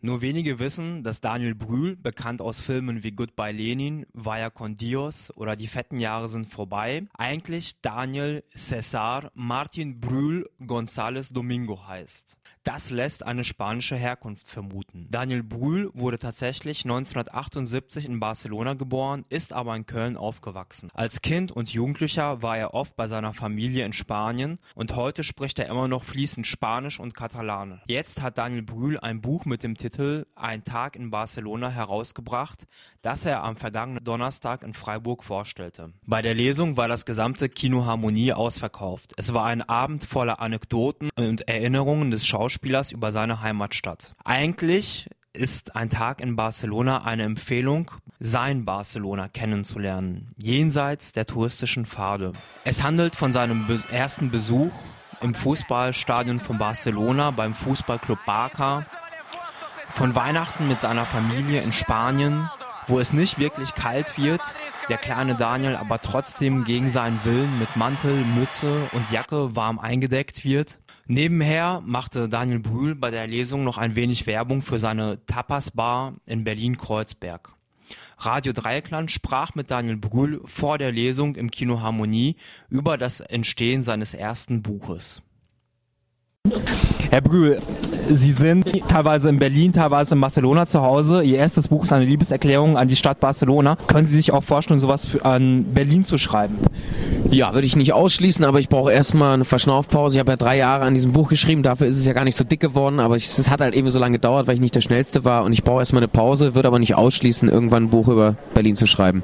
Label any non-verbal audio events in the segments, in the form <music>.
Nur wenige wissen, dass Daniel Brühl, bekannt aus Filmen wie Goodbye Lenin, Vaya con Dios oder Die fetten Jahre sind vorbei, eigentlich Daniel Cesar Martin Brühl González Domingo heißt. Das lässt eine spanische Herkunft vermuten. Daniel Brühl wurde tatsächlich 1978 in Barcelona geboren, ist aber in Köln aufgewachsen. Als Kind und Jugendlicher war er oft bei seiner Familie in Spanien und heute spricht er immer noch fließend Spanisch und Katalanisch. Jetzt hat Daniel Brühl ein Buch mit dem Titel Ein Tag in Barcelona herausgebracht, das er am vergangenen Donnerstag in Freiburg vorstellte. Bei der Lesung war das gesamte Kino Harmonie ausverkauft. Es war ein Abend voller Anekdoten und Erinnerungen des Schauspielers über seine Heimatstadt. Eigentlich ist ein Tag in Barcelona eine Empfehlung, sein Barcelona kennenzulernen, jenseits der touristischen Pfade. Es handelt von seinem ersten Besuch im Fußballstadion von Barcelona beim Fußballclub Barca, von Weihnachten mit seiner Familie in Spanien, wo es nicht wirklich kalt wird, der kleine Daniel aber trotzdem gegen seinen Willen mit Mantel, Mütze und Jacke warm eingedeckt wird. Nebenher machte Daniel Brühl bei der Lesung noch ein wenig Werbung für seine Tapas-Bar in Berlin-Kreuzberg. Radio Dreieckland sprach mit Daniel Brühl vor der Lesung im Kino Harmonie über das Entstehen seines ersten Buches. Herr Brühl, Sie sind teilweise in Berlin, teilweise in Barcelona zu Hause. Ihr erstes Buch ist eine Liebeserklärung an die Stadt Barcelona. Können Sie sich auch vorstellen, sowas für, an Berlin zu schreiben? Ja, würde ich nicht ausschließen, aber ich brauche erstmal eine Verschnaufpause. Ich habe ja drei Jahre an diesem Buch geschrieben, dafür ist es ja gar nicht so dick geworden, aber es hat halt eben so lange gedauert, weil ich nicht der Schnellste war und ich brauche erstmal eine Pause, würde aber nicht ausschließen, irgendwann ein Buch über Berlin zu schreiben.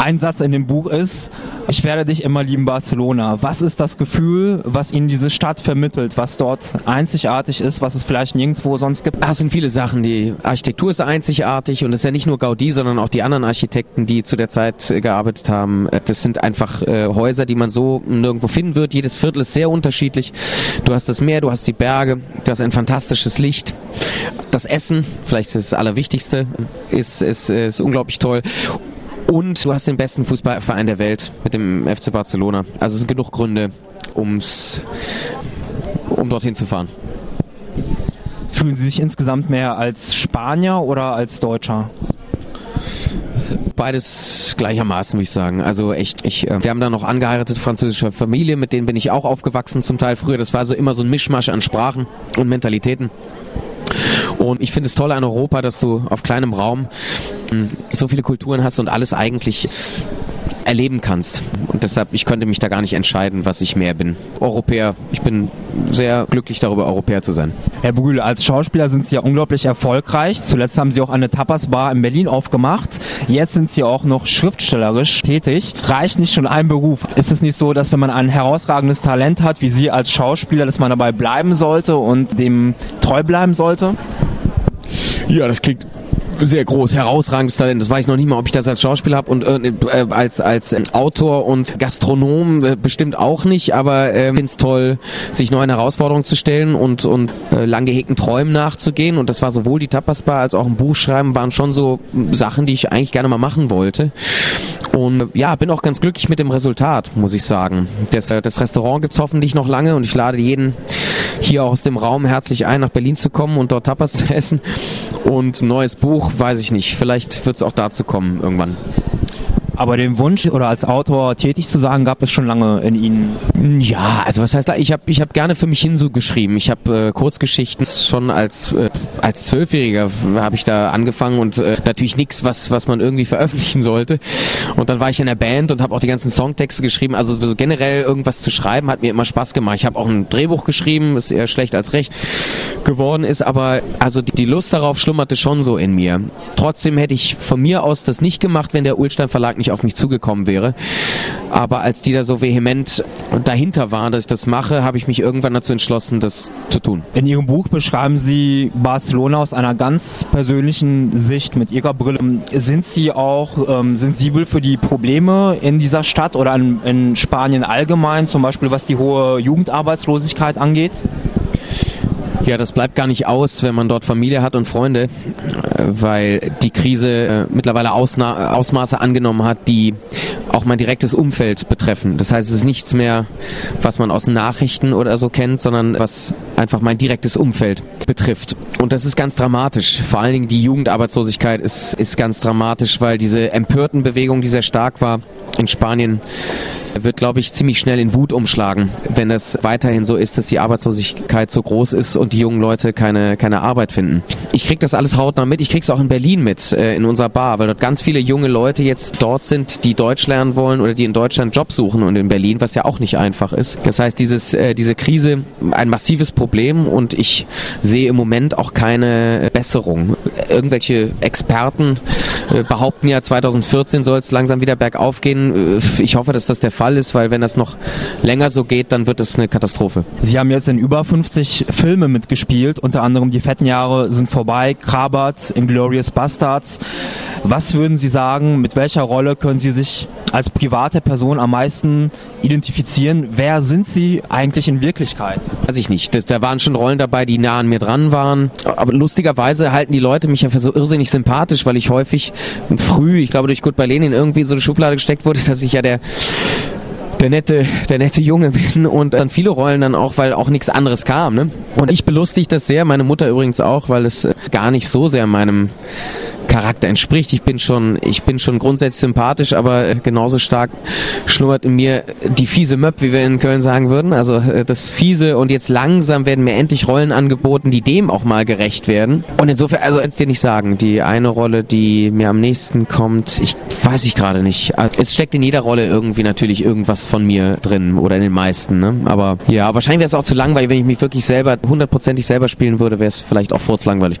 Ein Satz in dem Buch ist, ich werde dich immer lieben Barcelona. Was ist das Gefühl, was Ihnen diese Stadt vermittelt, was dort einzigartig ist, was es vielleicht nirgendwo sonst gibt? Das sind viele Sachen. Die Architektur ist einzigartig und es ist ja nicht nur Gaudi, sondern auch die anderen Architekten, die zu der Zeit äh, gearbeitet haben. Äh, das sind einfach äh, Häuser, die man so nirgendwo finden wird. Jedes Viertel ist sehr unterschiedlich. Du hast das Meer, du hast die Berge, du hast ein fantastisches Licht. Das Essen, vielleicht ist das Allerwichtigste, ist, ist, ist unglaublich toll. Und du hast den besten Fußballverein der Welt mit dem FC Barcelona. Also es sind genug Gründe, ums, um dorthin zu fahren. Fühlen Sie sich insgesamt mehr als Spanier oder als Deutscher? beides gleichermaßen, würde ich sagen. Also echt, ich, äh, wir haben da noch angeheiratet französische Familie, mit denen bin ich auch aufgewachsen zum Teil früher. Das war so immer so ein Mischmasch an Sprachen und Mentalitäten. Und ich finde es toll an Europa, dass du auf kleinem Raum hm, so viele Kulturen hast und alles eigentlich erleben kannst. Und deshalb, ich könnte mich da gar nicht entscheiden, was ich mehr bin. Europäer. Ich bin sehr glücklich darüber, Europäer zu sein. Herr Brühl, als Schauspieler sind Sie ja unglaublich erfolgreich. Zuletzt haben Sie auch eine Tapas-Bar in Berlin aufgemacht. Jetzt sind Sie auch noch schriftstellerisch tätig. Reicht nicht schon ein Beruf? Ist es nicht so, dass wenn man ein herausragendes Talent hat, wie Sie als Schauspieler, dass man dabei bleiben sollte und dem treu bleiben sollte? Ja, das klingt sehr groß, herausragendes Talent. Das weiß ich noch nicht mal, ob ich das als Schauspieler habe und äh, als als Autor und Gastronom äh, bestimmt auch nicht. Aber äh, finde es toll, sich neuen Herausforderungen zu stellen und und äh, lang gehegten Träumen nachzugehen. Und das war sowohl die Tapas Bar als auch ein Buch schreiben waren schon so Sachen, die ich eigentlich gerne mal machen wollte. Und ja, bin auch ganz glücklich mit dem Resultat, muss ich sagen. Das, äh, das Restaurant gibt's hoffentlich noch lange und ich lade jeden hier aus dem Raum herzlich ein, nach Berlin zu kommen und dort Tapas <laughs> zu essen. Und ein neues Buch, weiß ich nicht. Vielleicht wird's auch dazu kommen irgendwann. Aber den Wunsch oder als Autor tätig zu sein, gab es schon lange in Ihnen? Ja, also was heißt, ich habe ich hab gerne für mich hin so geschrieben. Ich habe äh, Kurzgeschichten schon als äh, als Zwölfjähriger habe ich da angefangen und äh, natürlich nichts, was was man irgendwie veröffentlichen sollte. Und dann war ich in der Band und habe auch die ganzen Songtexte geschrieben. Also so generell irgendwas zu schreiben hat mir immer Spaß gemacht. Ich habe auch ein Drehbuch geschrieben, ist eher schlecht als recht geworden ist, aber also die, Lust darauf schlummerte schon so in mir. Trotzdem hätte ich von mir aus das nicht gemacht, wenn der Ulstein Verlag nicht auf mich zugekommen wäre. Aber als die da so vehement dahinter waren, dass ich das mache, habe ich mich irgendwann dazu entschlossen, das zu tun. In Ihrem Buch beschreiben Sie Barcelona aus einer ganz persönlichen Sicht mit Ihrer Brille. Sind Sie auch ähm, sensibel für die Probleme in dieser Stadt oder in, in Spanien allgemein, zum Beispiel was die hohe Jugendarbeitslosigkeit angeht? Ja, das bleibt gar nicht aus, wenn man dort Familie hat und Freunde, weil die Krise äh, mittlerweile Ausna Ausmaße angenommen hat, die auch mein direktes Umfeld betreffen. Das heißt, es ist nichts mehr, was man aus Nachrichten oder so kennt, sondern was einfach mein direktes Umfeld betrifft. Und das ist ganz dramatisch. Vor allen Dingen die Jugendarbeitslosigkeit ist, ist ganz dramatisch, weil diese Empörtenbewegung, die sehr stark war in Spanien, wird, glaube ich, ziemlich schnell in Wut umschlagen, wenn es weiterhin so ist, dass die Arbeitslosigkeit so groß ist und die jungen Leute keine, keine Arbeit finden. Ich krieg das alles hautnah mit. Ich krieg's auch in Berlin mit, äh, in unserer Bar, weil dort ganz viele junge Leute jetzt dort sind, die Deutsch lernen wollen oder die in Deutschland Job suchen und in Berlin, was ja auch nicht einfach ist. Das heißt, dieses, äh, diese Krise, ein massives Problem und ich sehe im Moment auch keine Besserung. Irgendwelche Experten äh, behaupten ja, 2014 soll es langsam wieder bergauf gehen. Äh, ich hoffe, dass das der Fall ist, weil wenn das noch länger so geht, dann wird es eine Katastrophe. Sie haben jetzt in über 50 Filme mitgespielt, unter anderem Die fetten Jahre sind vorbei, Krabat, Inglorious Bastards. Was würden Sie sagen, mit welcher Rolle können Sie sich als private Person am meisten identifizieren? Wer sind Sie eigentlich in Wirklichkeit? Weiß ich nicht. Da, da waren schon Rollen dabei, die nah an mir dran waren. Aber lustigerweise halten die Leute mich ja für so irrsinnig sympathisch, weil ich häufig früh, ich glaube durch Goodbye Lenin, irgendwie so eine Schublade gesteckt wurde, <laughs> dass ich ja der der nette, der nette Junge <laughs> bin und dann viele Rollen dann auch, weil auch nichts anderes kam. Ne? Und ich belustige das sehr, meine Mutter übrigens auch, weil es gar nicht so sehr meinem Charakter entspricht. Ich bin schon, ich bin schon grundsätzlich sympathisch, aber äh, genauso stark schlummert in mir die fiese Möb, wie wir in Köln sagen würden. Also äh, das fiese und jetzt langsam werden mir endlich Rollen angeboten, die dem auch mal gerecht werden. Und insofern, also jetzt dir nicht sagen, die eine Rolle, die mir am nächsten kommt, ich weiß ich gerade nicht. Also, es steckt in jeder Rolle irgendwie natürlich irgendwas von mir drin oder in den meisten. Ne? Aber ja, wahrscheinlich wäre es auch zu langweilig, wenn ich mich wirklich selber hundertprozentig selber spielen würde, wäre es vielleicht auch furzlangweilig.